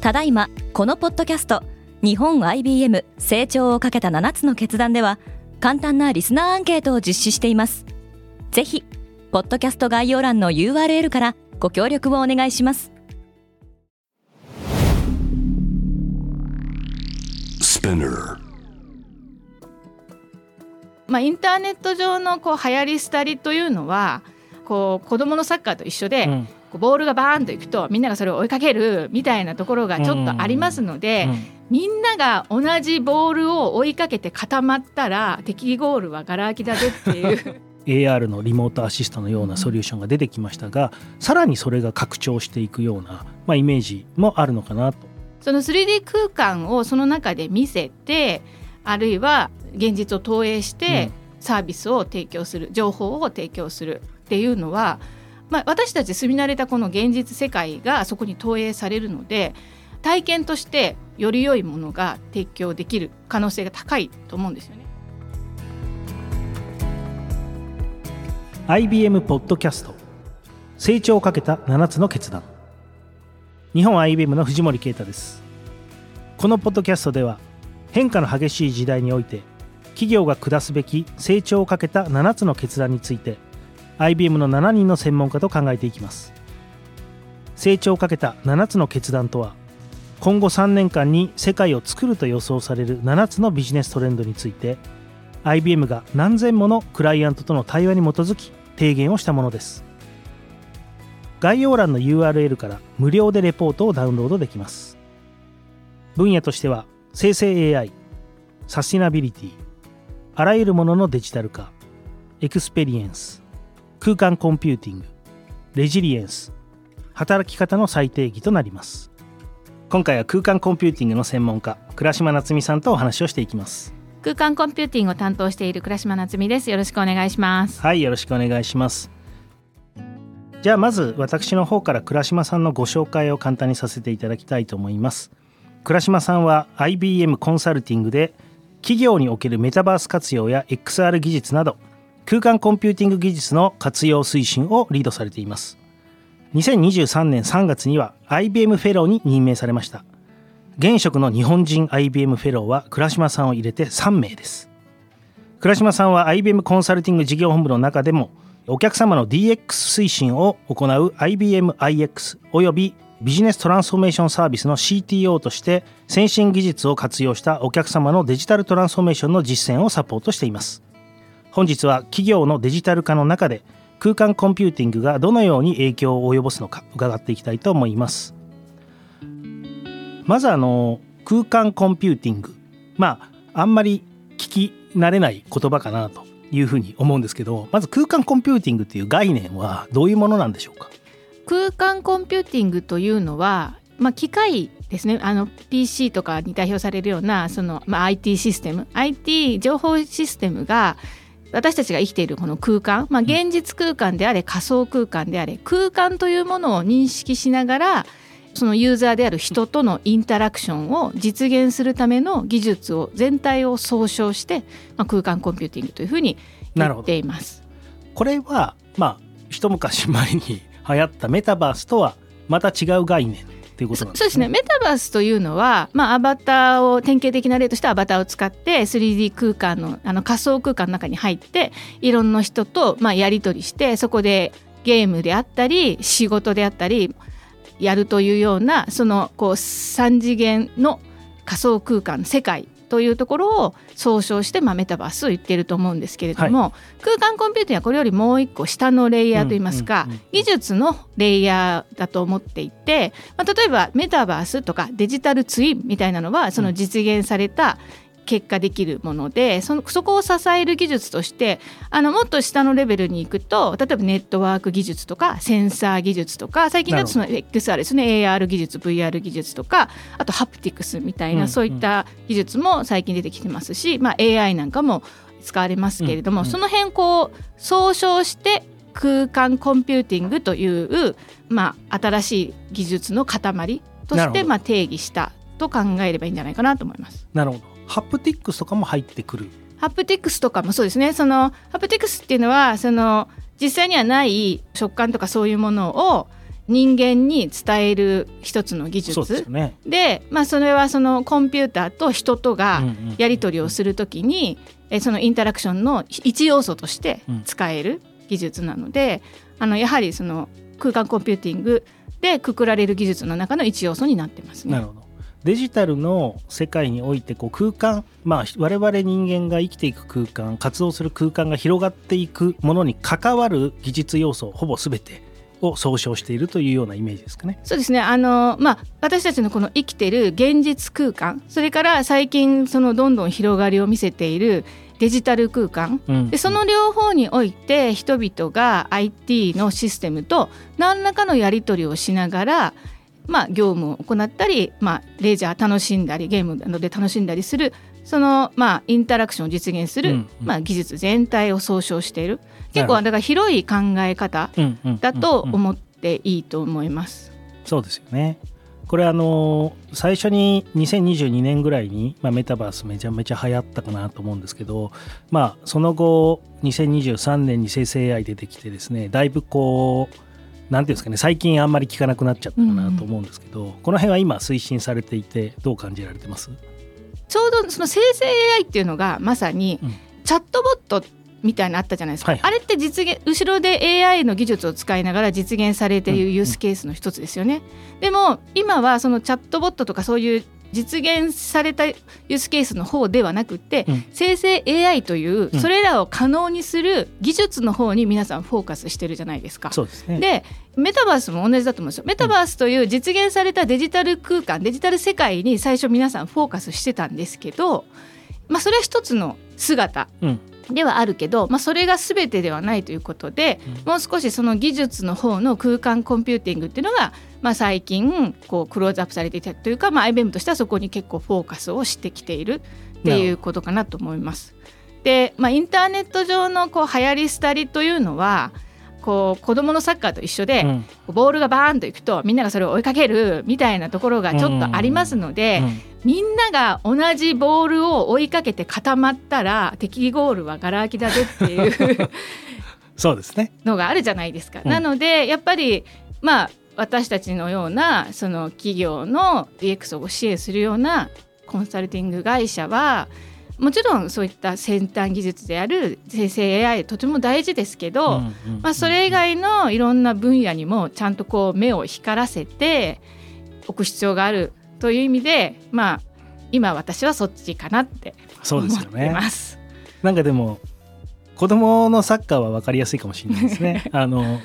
ただいまこのポッドキャスト日本 IBM 成長をかけた7つの決断では簡単なリスナーアンケートを実施しています。ぜひポッドキャスト概要欄の URL からご協力をお願いします。まあインターネット上のこう流行り廃りというのはこう子供のサッカーと一緒で、うんこうボールがバーンといくとみんながそれを追いかけるみたいなところがちょっとありますので、うんうん、みんなが同じボールを追いかけて固まったら敵ゴールはがら空きだぜっていう。AR のリモートアシストのようなソリューションが出てきましたが、さらにそれが拡張していくような、まあ、イメージもあるのかなと。その 3D 空間をその中で見せてあるいは現実を投影してサービスを提供する、情報を提供するっていうのはまあ、私たち住み慣れたこの現実世界がそこに投影されるので体験としてより良いものが提供できる可能性が高いと思うんですよね。IBM ポッドキャスト。成長をかけた7つの決断。日本 IBM の藤森啓太です。このポッドキャストでは変化の激しい時代において企業が下すべき成長をかけた7つの決断について IBM の7人の専門家と考えていきます。成長をかけた7つの決断とは今後3年間に世界を作ると予想される7つのビジネストレンドについて IBM が何千ものクライアントとの対話に基づき提言をしたものです。概要欄の URL から無料でレポートをダウンロードできます。分野としては生成 AI サスティナビリティあらゆるもののデジタル化エクスペリエンス空間コンピューティングレジリエンス働き方の再定義となります。今回は空間コンピューティングの専門家倉島菜つ美さんとお話をしていきます。空間コンピューティングを担当している倉島菜つ美です。よろしくお願いします。はいよろしくお願いします。じゃあまず私の方から倉島さんのご紹介を簡単にさせていただきたいと思います。倉島さんは IBM コンサルティングで企業におけるメタバース活用や XR 技術など空間コンピューティング技術の活用推進をリードされています。2023年3月には IBM フェローに任命されました。現職の日本人 IBM フェローは倉島さんを入れて3名です。倉島さんは IBM コンサルティング事業本部の中でもお客様の DX 推進を行う IBMIX およびビジネストランスフォーメーションサービスの CTO として先進技術を活用したお客様のデジタルトランスフォーメーションの実践をサポートしています。本日は企業のデジタル化の中で空間コンピューティングがどのように影響を及ぼすのか伺っていきたいと思います。まずあの空間コンピューティング。まああんまり聞き慣れない言葉かなというふうに思うんですけどまず空間コンピューティングっていう概念はどういうものなんでしょうか？空間コンピューティングというのは、まあ、機械ですね。あの PC とかに代表されるようなその、まあ、IT システム。IT 情報システムが私たちが生きているこの空間、まあ、現実空間であれ仮想空間であれ空間というものを認識しながらそのユーザーである人とのインタラクションを実現するための技術を全体を総称して、まあ、空間コンピューティングというふうに言っています。これはまあ一昔前に流行ったメタバースとはまた違う概念ていうことなんですね。そうですねメタバースというのは、まあ、アバターを典型的な例としてアバターを使って 3D 空間のあの仮想空間の中に入っていろんな人と、まあ、やり取りしてそこでゲームであったり仕事であったりやるというようなそのこう3次元の仮想空間世界というところを総称して、まあ、メタバースを言っていると思うんですけれども、はい、空間コンピューティングはこれよりもう一個下のレイヤーといいますか、技術のレイヤーだと思っていて、まあ、例えばメタバースとかデジタルツインみたいなのはその実現された結果できるものでそのそこを支える技術としてあのもっと下のレベルに行くと例えばネットワーク技術とかセンサー技術とか最近だとその XR ですね。AR 技術 VR 技術とかあとハプティクスみたいな、そういった技術も最近出てきてますし、まあ、AI なんかも使われますけれども、その辺こう総称して空間コンピューティングという、まあ、新しい技術の塊としてまあ定義したと考えればいいんじゃないかなと思います。なるほどハプティックスとかも入ってくるハプティックスとかもそうですねそのハプティックスっていうのはその実際にはない食感とかそういうものを人間に伝える一つの技そうです術よね。で、まあ、それはそのコンピューターと人とがうんうんやり取りをするときに、えそのインタラクションの一要素として使える技術なので、あのやはりその空間コンピューティングでくくられる技術の中の一要素になってますね。なるほど。デジタルの世界においてこう空間、まあ、我々人間が生きていく空間活動する空間が広がっていくものに関わる技術要素ほぼ全てを総称しているというようなイメージですかね。そうですね。あの、まあ、私たちのこの生きてる現実空間それから最近そのどんどん広がりを見せているデジタル空間。うん。でその両方において人々が IT のシステムと何らかのやり取りをしながら、まあ、業務を行ったり、まあ、レジャー楽しんだりゲームなどで楽しんだりするその、まあ、インタラクションを実現する、うんうんまあ、技術全体を総称している結構だから広い考え方だと思っていいと思います。そうですよね。これあの最初に2022年ぐらいに、まあ、メタバースめちゃめちゃ流行ったかなと思うんですけど、まあ、その後2023年に生成 AI 出てきてですねだいぶこうなんていうんですかね最近あんまり聞かなくなっちゃったかなと思うんですけど、この辺は今推進されていてどう感じられてます？ちょうどその生成 AI っていうのがまさにうん。チャットボットみたいなのあったじゃないですか、はいあれって実現後ろで AI の技術を使いながら実現されているユースケースの一つですよね、でも今はそのチャットボットとかそういう実現されたユースケースの方ではなくて、うん。生成 AI といううん。それらを可能にする技術の方に皆さんフォーカスしてるじゃないですか。そうですね。でメタバースも同じだと思うんですよ。メタバースという実現されたデジタル空間デジタル世界に最初皆さんフォーカスしてたんですけど、まあ、それは一つの姿。うんではあるけど、まあ、それが全てではないということで、もう少しその技術の方の空間コンピューティングっていうのが、まあ、最近こうクローズアップされていたというか、まあ、IBM としてはそこに結構フォーカスをしてきているっていうことかなと思います。で、まあ、インターネット上のこう流行り廃りというのはこう子供のサッカーと一緒で、うんボールがバーンといくとみんながそれを追いかけるみたいなところがちょっとありますので、うんみんなが同じボールを追いかけて固まったら敵ゴールはガラ空きだぜっていう そうですね。のがあるじゃないですか。うんなのでやっぱりまあ私たちのようなその企業の DX を支援するようなコンサルティング会社はもちろんそういった先端技術である生成 AI とても大事ですけど、まあ、それ以外のいろんな分野にもちゃんとこう目を光らせておく必要があるという意味でまあ今私はそっちかなってそう思ってですよね。ます。なんかでも子供のサッカーは分かりやすいかもしれないですね。あの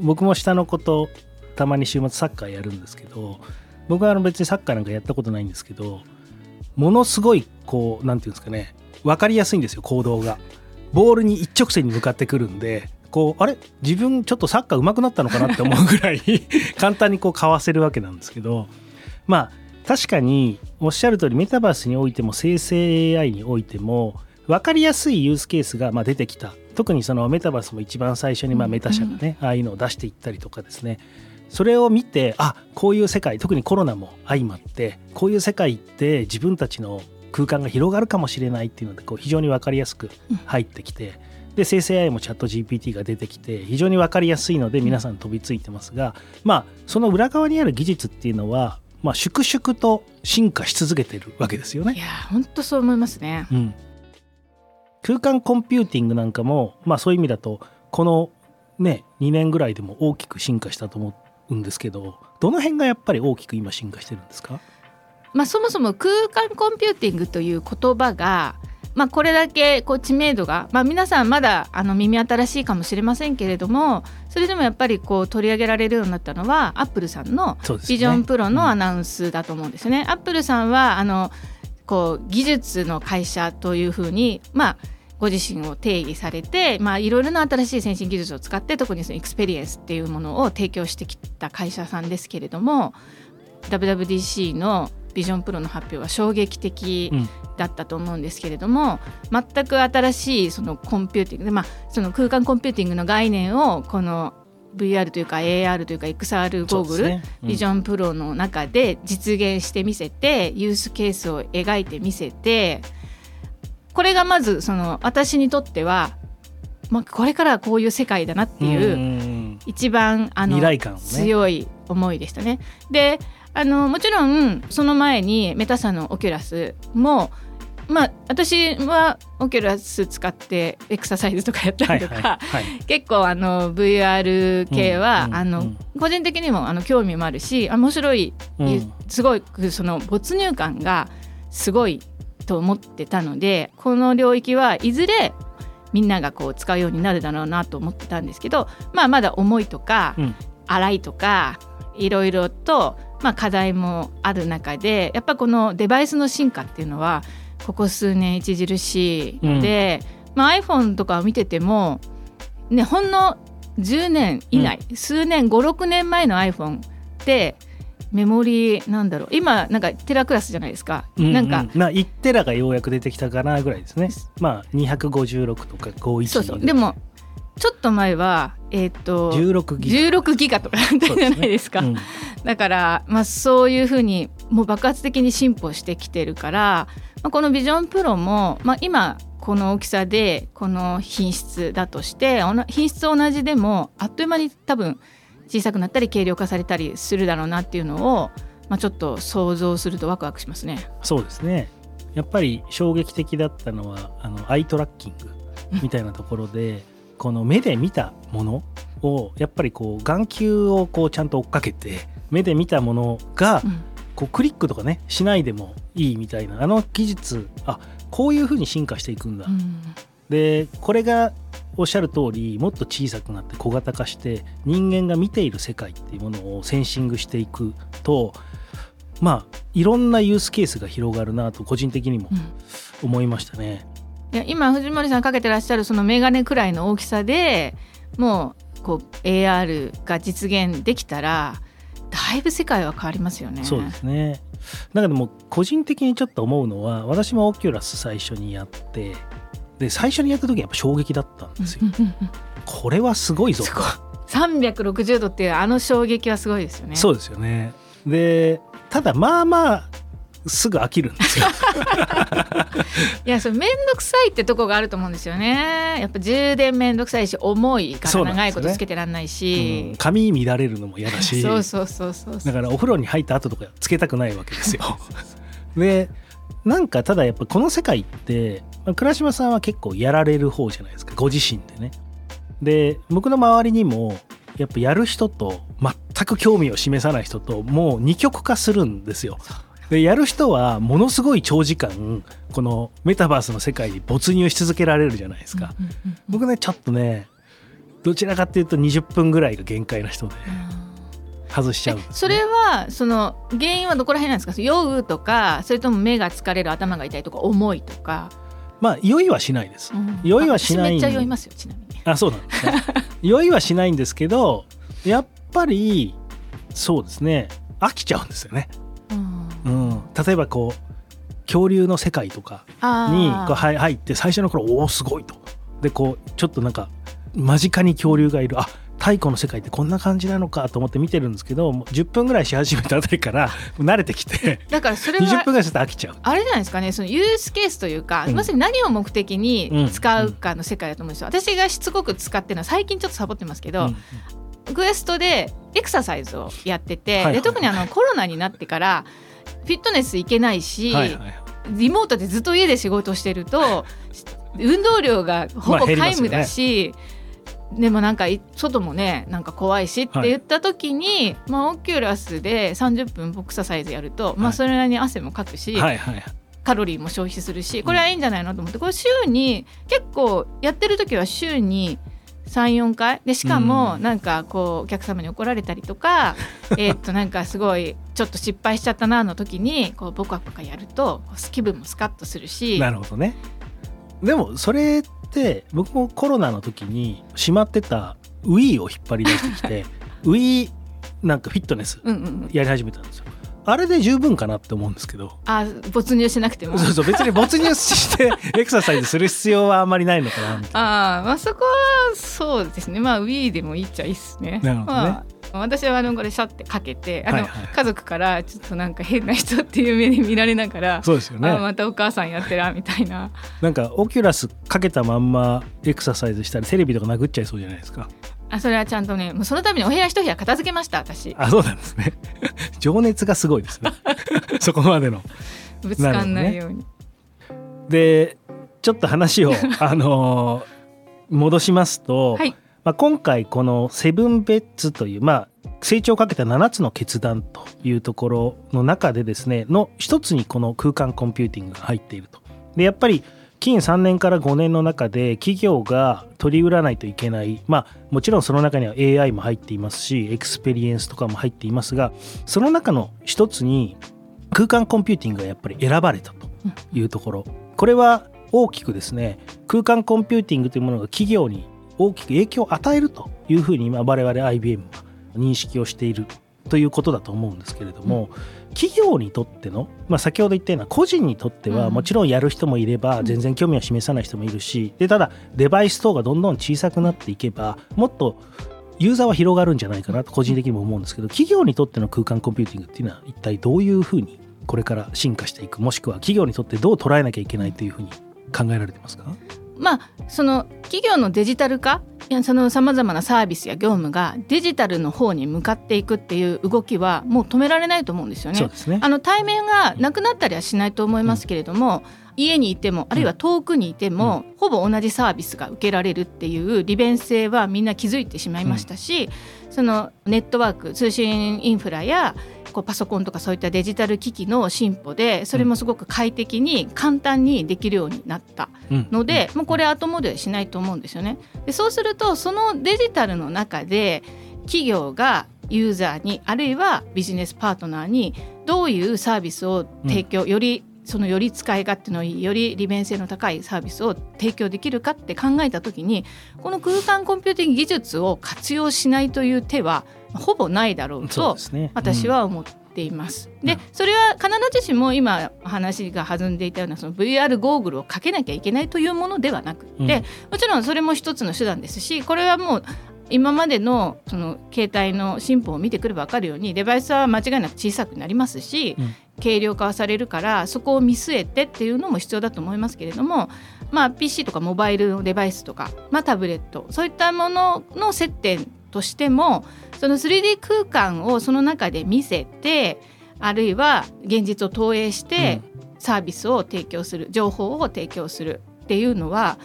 僕も下の子とたまに週末サッカーやるんですけど僕はあの別にサッカーなんかやったことないんですけどものすごいこうなんていうんですかね分かりやすいんですよ行動が。ボールに一直線に向かってくるんでこうあれ？自分ちょっとサッカー上手くなったのかなって思うぐらい 簡単にこうかわせるわけなんですけどまあ確かにおっしゃる通りメタバースにおいても生成 AI においても分かりやすいユースケースがまあ出てきた。特にそのメタバースも一番最初にまメタ社がね、ああいうのを出していったりとかですねそれを見てあこういう世界特にコロナも相まってこういう世界って自分たちの空間が広がるかもしれないっていうのでこう非常に分かりやすく入ってきて、で生成 AI もチャット GPT が出てきて非常に分かりやすいので皆さん飛びついてますが、まあその裏側にある技術っていうのは、まあ、粛々と進化し続けてるわけですよねい。やー本当そう思いますね。うん、空間コンピューティングなんかも、まあ、そういう意味だとこのね2年ぐらいでも大きく進化したと思うんですけどどの辺がやっぱり大きく今進化してるんですか？まあ、そもそも空間コンピューティングという言葉が、まあ、これだけこう知名度が、まあ、皆さんまだあの耳新しいかもしれませんけれどもそれでもやっぱりこう取り上げられるようになったのはアップルさんの Vision Pro のアナウンスだと思うんですよね。アップルさんはあのこう技術の会社というふうに、まあ、ご自身を定義されて、まあ、いろいろな新しい先進技術を使って特にそのエクスペリエンスっていうものを提供してきた会社さんですけれども WWDC の Vision Pro の発表は衝撃的うん。だったと思うんですけれども、全く新しいそのコンピューティングで、まあ、その空間コンピューティングの概念をこの VR というか AR というか XR ゴーグル、ね。うん。 Vision Pro の中で実現してみせてユースケースを描いてみせてこれがまずその私にとっては、まあ、これからはこういう世界だなっていう、ん一番あのね。強い思いでしたね。であのもちろんその前に Meta 社の Oculus もまあ私は Oculus 使ってエクササイズとかやったりとか、はいはいはい。結構あの VR 系は、うんうんあのうん個人的にもあの興味もあるし面白い、うん。すごいその没入感がすごいと思ってたのでこの領域はいずれみんながこう使うようになるだろうなと思ってたんですけど、まあ、まだ重いとか、うん。荒いとかいろいろと、まあ、課題もある中でやっぱこのデバイスの進化っていうのはここ数年著しいので、まあ、iPhone とかを見てても、ね、ほんの10年以内、数年56年前の iPhone ってメモリーなんだろう。今なんかテラクラスじゃないですか、ううなんかまあ1テラがようやく出てきたかなぐらいですね。まあ256とか51そうそう。でもちょっと前はえっ、と16ギガ。16ギガとかだったじゃないですか。うん。だから、まあ、そういうふうにもう爆発的に進歩してきてるから、まあ、このビジョンプロも、まあ、今この大きさでこの品質だとして品質同じでもあっという間に多分小さくなったり軽量化されたりするだろうなっていうのを、まあ、ちょっと想像するとワクワクしますね。そうですね。やっぱり衝撃的だったのはあのアイトラッキングみたいなところでこの目で見たものをやっぱりこう眼球をこうちゃんと追っかけて目で見たものがうん。こうクリックとかねしないでもいいみたいなあの技術あこういう風に進化していくんだ、うん。でこれがおっしゃる通りもっと小さくなって小型化して人間が見ている世界っていうものをセンシングしていくとまあいろんなユースケースが広がるなと個人的にもうん思いましたね。いや今藤森さんかけてらっしゃるそのメガネくらいの大きさでもうこう AR が実現できたらだいぶ世界は変わりますよね。そうですねだけども個人的にちょっと思うのは私もオキュラス最初にやってで最初にやった時はやっぱ衝撃だったんですよ。これはすごいぞすごい360度っていうあの衝撃はすごいですよね。そうですよね。でただまあまあすぐ飽きるんですよ。いやそれ面倒くさいってとこがあると思うんですよね。やっぱ充電面倒くさいし重いから長いことつけてらんないし。うん髪乱れるのも嫌だしそうそうそうそうだからお風呂に入った後とかつけたくないわけですよ。でなんかただやっぱこの世界ってまあ倉島さんは結構やられる方じゃないですかご自身でね。で僕の周りにもやっぱやる人と全く興味を示さない人ともう二極化するんですよ。でやる人はものすごい長時間このメタバースの世界に没入し続けられるじゃないですか。僕ねちょっとねどちらかっていうと20分ぐらいが限界な人で外しちゃう。ね、それはその原因はどこら辺なんですか？酔うとかそれとも目が疲れる頭が痛いとか重いとか、まあ酔いはしないです。酔いはしないめっちゃ酔いますよちなみに。あそうなんですね。酔いはしないんですけどやっぱりそうですね。飽きちゃうんですよね。うん、例えばこう恐竜の世界とかあにーこう入入って最初の頃おおすごいと。でこうちょっとなんか間近に恐竜がいる。あ太古の世界ってこんな感じなのかと思って見てるんですけどもう10分ぐらいし始めたあたりから慣れてきてだからそれ20は分ぐらいすると飽きちゃう。あれじゃないですかねそのユースケースというか、うん。まさに何を目的に使うかの世界だと思うんですよ、私がしつこく使ってるのは最近ちょっとサボってますけど、うん。クエストでエクササイズをやってて、はいはいで特にあのコロナになってからフィットネス行けないし、はいはいリモートでずっと家で仕事してると 運動量がほまあぼ皆無だし、でもなんかい外もねなんか怖いしって言った時に、まあ、オキュラスで30分ボクササイズやると、まあ、はいそれなりに汗もかくし、はいはいはい。カロリーも消費するしこれはいいんじゃないのと思ってこれ週に結構やってる時は週に34回。でしかもうん。なんかこうお客様に怒られたりとか えーっとなんかすごいちょっと失敗しちゃったなの時にこうボカボカやると気分もスカッとするし。なるほどね。でもそれって僕もコロナの時にしまってた Wii を引っ張り出してきて Wii なんかフィットネスうんうんうん、やり始めたんですよ。あれで十分かなって思うんですけど。あ没入しなくても。そうそう別に没入して エクササイズする必要はあんまりないのかなみたいな。あーまあそこはそうですね。まあ Wii でもいいっちゃいいっすね。なるほどね。まあ私はあのこれシャってかけてあの、はいはい。家族からちょっとなんか変な人っていう目で見られながら、そうですよね。あまたお母さんやってらみたいな。なんかオキュラスかけたまんまエクササイズしたらテレビとか殴っちゃいそうじゃないですか。あそれはちゃんとねもうそのためにお部屋一部屋片付けました私。あそうなんですね。情熱がすごいですね。そこまでの。ぶつかんないように、でちょっと話を あのー戻しますと、はいまあ、今回この「セブンベッツ」という、まあ、成長をかけた7つの決断というところの中でですねの一つにこの空間コンピューティングが入っていると。でやっぱり近3年から5年の中で企業が取り売らないといけないまあもちろんその中には AI も入っていますしエクスペリエンスとかも入っていますがその中の一つに空間コンピューティングがやっぱり選ばれたというところこれは大きくですね空間コンピューティングというものが企業に大きく影響を与えるというふうに今我々 IBM は認識をしているということだと思うんですけれども、企業にとっての、まあ、先ほど言ったような個人にとってはうん。もちろんやる人もいれば全然興味を示さない人もいるしでただデバイス等がどんどん小さくなっていけばもっとユーザーは広がるんじゃないかなと個人的にも思うんですけど企業にとっての空間コンピューティングっていうのは一体どういうふうにこれから進化していくもしくは企業にとってどう捉えなきゃいけないというふうに考えられてますか？まあその企業のデジタル化いやそのさまざまなサービスや業務がデジタルの方に向かっていくっていう動きはもう止められないと思うんですよね。ねあの対面がなくなったりはしないと思いますけれども、家にいてもあるいは遠くにいても、ほぼ同じサービスが受けられるっていう利便性はみんな気づいてしまいましたし、そのネットワーク通信インフラやこうパソコンとかそういったデジタル機器の進歩でそれもすごく快適に簡単にできるようになったうん。ので、もうこれ後戻りしないと思うんですよね。でそうするとそのデジタルの中で企業がユーザーにあるいはビジネスパートナーにどういうサービスを提供、よりそのより使い勝手のいいより利便性の高いサービスを提供できるかって考えた時にこの空間コンピューティング技術を活用しないという手は ほぼないだろうと私は思っています。でうん。それは必ずしも今話が弾んでいたようなその VR ゴーグルをかけなきゃいけないというものではなくって、うんもちろんそれも一つの手段ですしこれはもう今までのその携帯の進歩を見てくれば分かるようにデバイスは間違いなく小さくなりますし、うん軽量化はされるからそこを見据えてっていうのも必要だと思いますけれども、まあ、PC とかモバイルのデバイスとか、まあ、タブレットそういったものの接点としてもその 3D 空間をその中で見せてあるいは現実を投影してサービスを提供する情報を提供するっていうのは、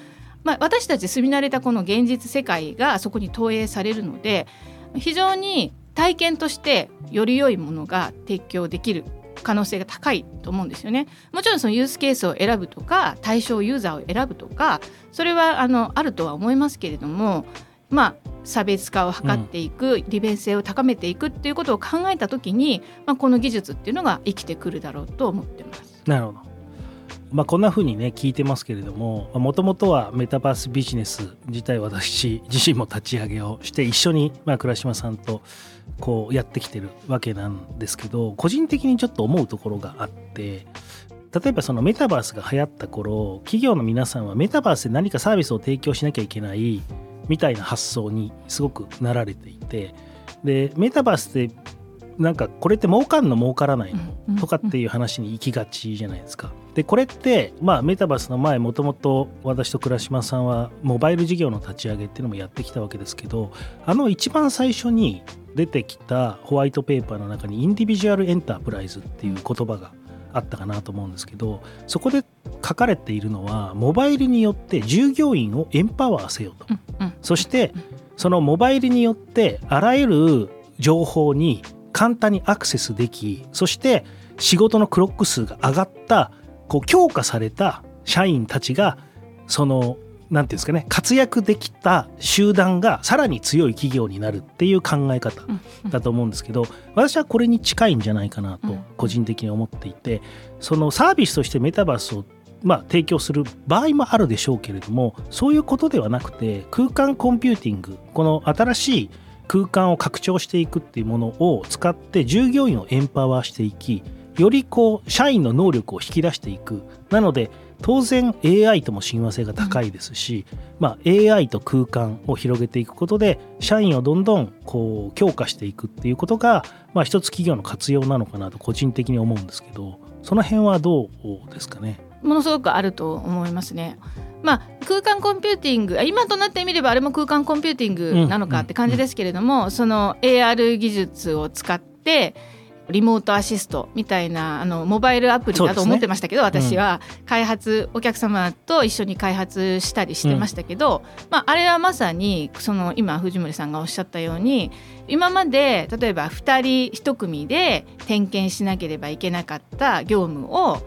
まあ、私たち住み慣れたこの現実世界がそこに投影されるので非常に体験としてより良いものが提供できる可能性が高いと思うんですよね。もちろんそのユースケースを選ぶとか対象ユーザーを選ぶとかそれはあのあるとは思いますけれどもまあ差別化を図っていく、利便性を高めていくっていうことを考えた時に、まあ、この技術っていうのが生きてくるだろうと思ってます。なるほど。まあ、こんな風にね聞いてますけれどももともとはメタバースビジネス自体私自身も立ち上げをして一緒に、まあ、倉島さんとこうやってきてるわけなんですけど個人的にちょっと思うところがあって例えばそのメタバースが流行った頃企業の皆さんはメタバースで何かサービスを提供しなきゃいけないみたいな発想にすごくなられていてでメタバースってなんかこれって儲かんの儲からないの？とかっていう話に行きがちじゃないですか。でこれってまあメタバースの前もともと私と倉島さんはモバイル事業の立ち上げっていうのもやってきたわけですけどあの一番最初に出てきたホワイトペーパーの中にインディビジュアルエンタープライズっていう言葉があったかなと思うんですけどそこで書かれているのはモバイルによって従業員をエンパワーせよと。うんうんそしてそのモバイルによってあらゆる情報に簡単にアクセスできそして仕事のクロック数が上がったこう強化された社員たちがそのなんていうんですかね活躍できた集団がさらに強い企業になるっていう考え方だと思うんですけど私はこれに近いんじゃないかなとうん。個人的に思っていてそのサービスとしてメタバースをまあ提供する場合もあるでしょうけれどもそういうことではなくて空間コンピューティングこの新しい空間を拡張していくっていうものを使って従業員をエンパワーしていきよりこう社員の能力を引き出していく。なので当然 AI とも親和性が高いですし、まあ、AI と空間を広げていくことで社員をどんどんこう強化していくっていうことが、まあ、一つ企業の活用なのかなと個人的に思うんですけどその辺はどうですかね？ものすごくあると思いますね。まあ、空間コンピューティング今となってみればあれも空間コンピューティングなのかって感じですけれども、その AR 技術を使ってリモートアシストみたいなあのモバイルアプリだと思ってましたけど、ね、私は。開発、お客様と一緒に開発したりしてましたけど、うん、まあ、あれはまさにその今藤森さんがおっしゃったように今まで例えば2人1組で点検しなければいけなかった業務を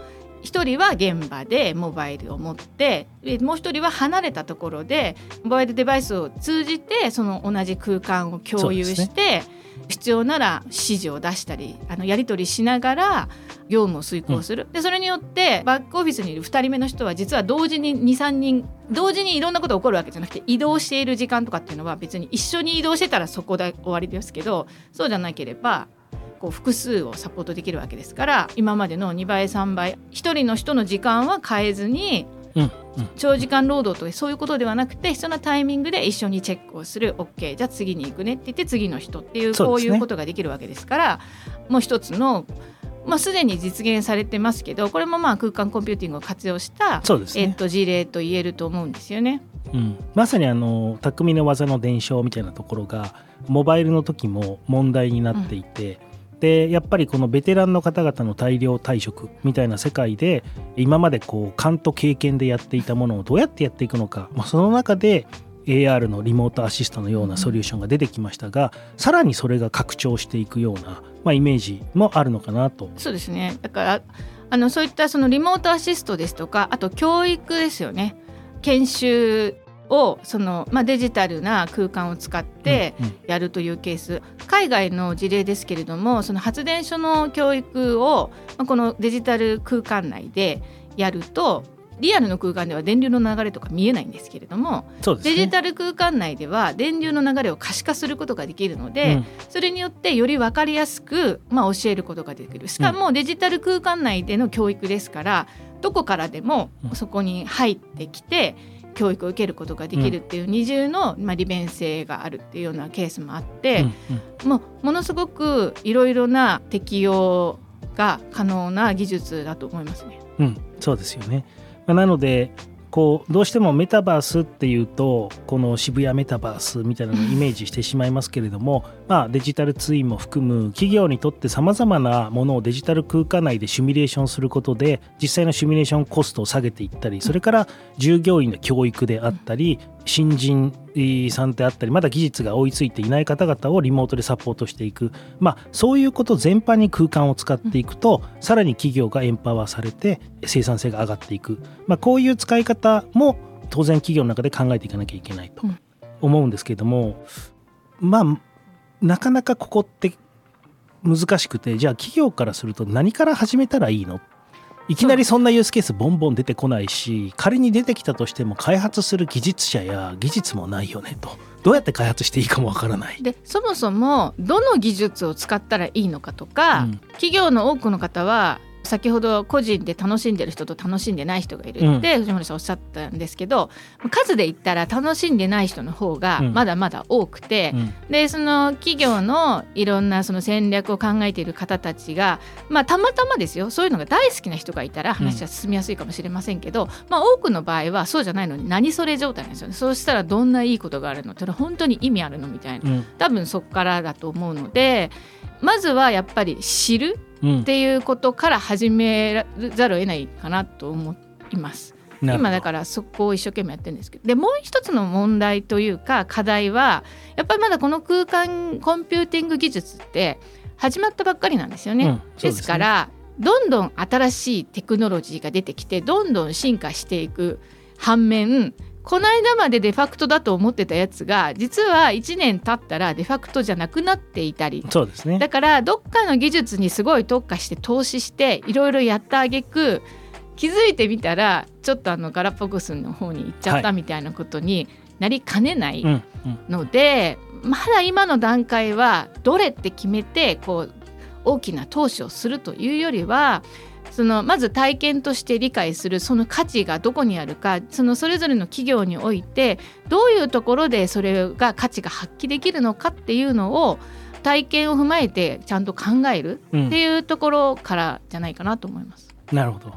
1人は現場でモバイルを持ってもう1人は離れたところでモバイルデバイスを通じてその同じ空間を共有して、必要なら指示を出したりあのやり取りしながら業務を遂行する、うん、でそれによってバックオフィスにいる2人目の人は実は同時に23人同時にいろんなことが起こるわけじゃなくて移動している時間とかっていうのは別に一緒に移動してたらそこで終わりですけどそうじゃなければこう複数をサポートできるわけですから今までの2倍3倍1人の人の時間は変えずに長時間労働とかそういうことではなくて必要なタイミングで一緒にチェックをする。OK じゃあ次に行くねって言って次の人っていうこういうことができるわけですからもう一つのまあ、すでに実現されてますけどこれもまあ空間コンピューティングを活用した、ね、えっと、事例と言えると思うんですよね。うん、まさにあの匠の技の伝承みたいなところがモバイルの時も問題になっていて、うんでやっぱりこのベテランの方々の大量退職みたいな世界で今までこう勘と経験でやっていたものをどうやってやっていくのか、まあ、その中で AR のリモートアシストのようなソリューションが出てきましたが、さらにそれが拡張していくような、まあ、イメージもあるのかなと。そうですね。だからあのそういったそのリモートアシストですとかあと教育ですよね。研修をその、まあ、デジタルな空間を使ってやるというケース、うんうん、海外の事例ですけれどもその発電所の教育を、まあ、このデジタル空間内でやるとリアルの空間では電流の流れとか見えないんですけれども、ね、デジタル空間内では電流の流れを可視化することができるので、うん、それによってより分かりやすく、まあ、教えることができる。しかもデジタル空間内での教育ですからどこからでもそこに入ってきて、うん教育を受けることができるっていう二重の、まあ、利便性があるっていうようなケースもあって、うんうん、もうものすごくいろいろな適用が可能な技術だと思いますね。うん、そうですよね。まあ、なのでこうどうしてもメタバースっていうとこの渋谷メタバースみたいなのをイメージしてしまいますけれども、まあ、デジタルツインも含む企業にとってさまざまなものをデジタル空間内でシミュレーションすることで実際のシミュレーションコストを下げていったりそれから従業員の教育であったり新人さんであったりまだ技術が追いついていない方々をリモートでサポートしていく、まあ、そういうこと全般に空間を使っていくと、うん、さらに企業がエンパワーされて生産性が上がっていく、まあ、こういう使い方も当然企業の中で考えていかなきゃいけないと思うんですけれども、うん、まあなかなかここって難しくてじゃあ企業からすると何から始めたらいいの？いきなりそんなユースケースボンボン出てこないし仮に出てきたとしても開発する技術者や技術もないよねと。どうやって開発していいかもわからない。でそもそもどの技術を使ったらいいのかとか、うん、企業の多くの方は先ほど個人で楽しんでる人と楽しんでない人がいるって、藤森さんおっしゃったんですけど数で言ったら楽しんでない人の方がまだまだ多くて、うん、でその企業のいろんなその戦略を考えている方たちが、まあ、たまたまですよそういうのが大好きな人がいたら話は進みやすいかもしれませんけど、うん、まあ、多くの場合はそうじゃないのに何それ状態なんですよ。ねそうしたらどんないいことがあるのそれ本当に意味あるのみたいな、うん、多分そこからだと思うのでまずはやっぱり知るっていうことから始めざるを得ないかなと思います。今だからそこを一生懸命やってるんですけどでもう一つの問題というか課題はやっぱりまだこの空間コンピューティング技術って始まったばっかりなんですよね。うん、です、ね、からどんどん新しいテクノロジーが出てきてどんどん進化していく反面この間までデファクトだと思ってたやつが実は1年経ったらデファクトじゃなくなっていたり。そうです、ね、だからどっかの技術にすごい特化して投資していろいろやったあげく気づいてみたらちょっとあのガラパゴスの方に行っちゃったみたいなことになりかねないので、まだ今の段階はどれって決めてこう大きな投資をするというよりはそのまず体験として理解するその価値がどこにあるかそのそれぞれの企業においてどういうところでそれが価値が発揮できるのかっていうのを体験を踏まえてちゃんと考えるっていうところからじゃないかなと思います。うん、なるほど、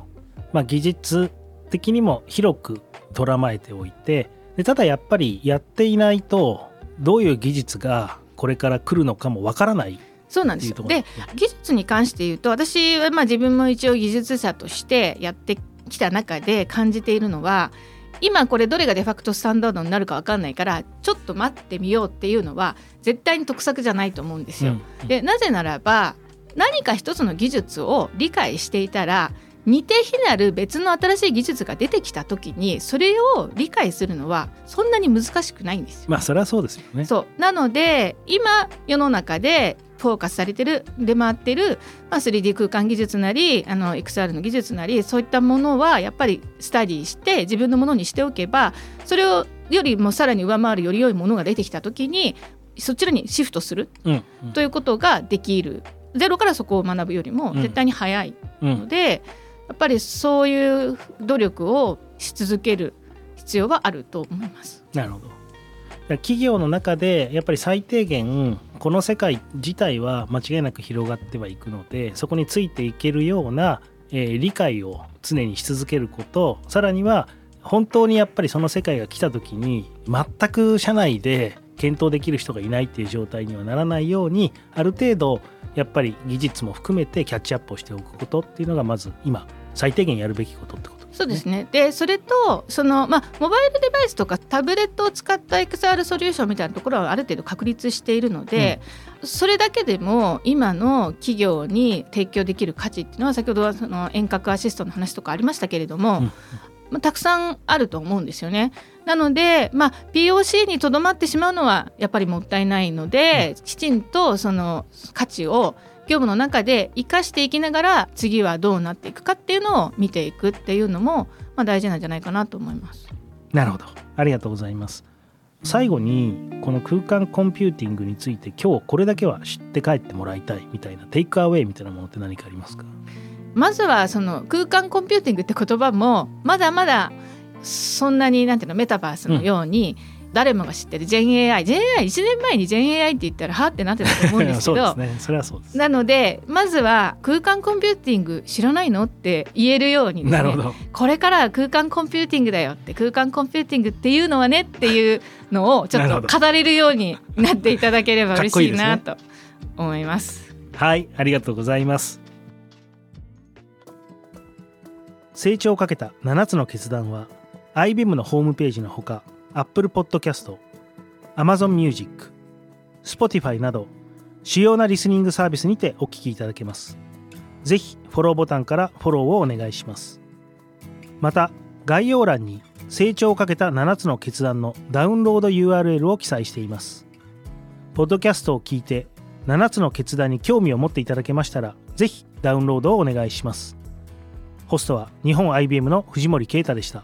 まあ、技術的にも広くとらまえておいてでただやっぱりやっていないとどういう技術がこれから来るのかもわからないそうなんですよ。で技術に関して言うと私はまあ自分も一応技術者としてやってきた中で感じているのは今これどれがデファクトスタンダードになるか分かんないからちょっと待ってみようっていうのは絶対に得策じゃないと思うんですよ。うん。でなぜならば何か一つの技術を理解していたら似て非なる別の新しい技術が出てきた時にそれを理解するのはそんなに難しくないんですよ。まあそれはそうですよね。そう。なので今世の中でフォーカスされてる出回ってる、まあ、3D 空間技術なりあの XR の技術なりそういったものはやっぱりスタディして自分のものにしておけばそれをよりもさらに上回るより良いものが出てきた時にそちらにシフトする、うんうん、ということができる。ゼロからそこを学ぶよりも絶対に早いので、うんうん、やっぱりそういう努力をし続ける必要はあると思います。なるほど企業の中でやっぱり最低限この世界自体は間違いなく広がってはいくのでそこについていけるような、えー、理解を常にし続けることさらには本当にやっぱりその世界が来た時に全く社内で検討できる人がいないっていう状態にはならないようにある程度やっぱり技術も含めてキャッチアップをしておくことっていうのがまず今最低限やるべきことってこと。そうですね。でそれとその、まあ、モバイルデバイスとかタブレットを使った XR ソリューションみたいなところはある程度確立しているので、うん、それだけでも今の企業に提供できる価値っていうのは先ほどはその遠隔アシストの話とかありましたけれども、うんまあ、たくさんあると思うんですよね。なので、まあ、POC にとどまってしまうのはやっぱりもったいないので、うん、きちんとその価値を業務の中で生かしていきながら次はどうなっていくかっていうのを見ていくっていうのも、まあ、大事なんじゃないかなと思います。なるほどありがとうございます。最後にこの空間コンピューティングについて今日これだけは知って帰ってもらいたいみたいな takeaway みたいなものって何かありますか？まずはその空間コンピューティングって言葉もまだまだそんなになんていうのメタバースのように、うん誰もが知ってる GenAI GenAI1 年前に GenAI って言ったらはってなってたと思うんですけど。ね、それはそうです。なのでまずは空間コンピューティング知らないのって言えるようにですね。これから空間コンピューティングだよって空間コンピューティングっていうのはねっていうのをちょっと語れるようになっていただければ嬉しいなと思います。はいありがとうございます。成長をかけた7つの決断は IBM のホームページのほか Apple Podcast、Amazon Music、Spotify など主要なリスニングサービスにてお聞きいただけます。ぜひフォローボタンからフォローをお願いします。また概要欄に成長をかけた7つの決断のダウンロード URL を記載しています。ポッドキャストを聞いて7つの決断に興味を持っていただけましたら、ぜひダウンロードをお願いします。ホストは日本 IBM の藤森啓太でした。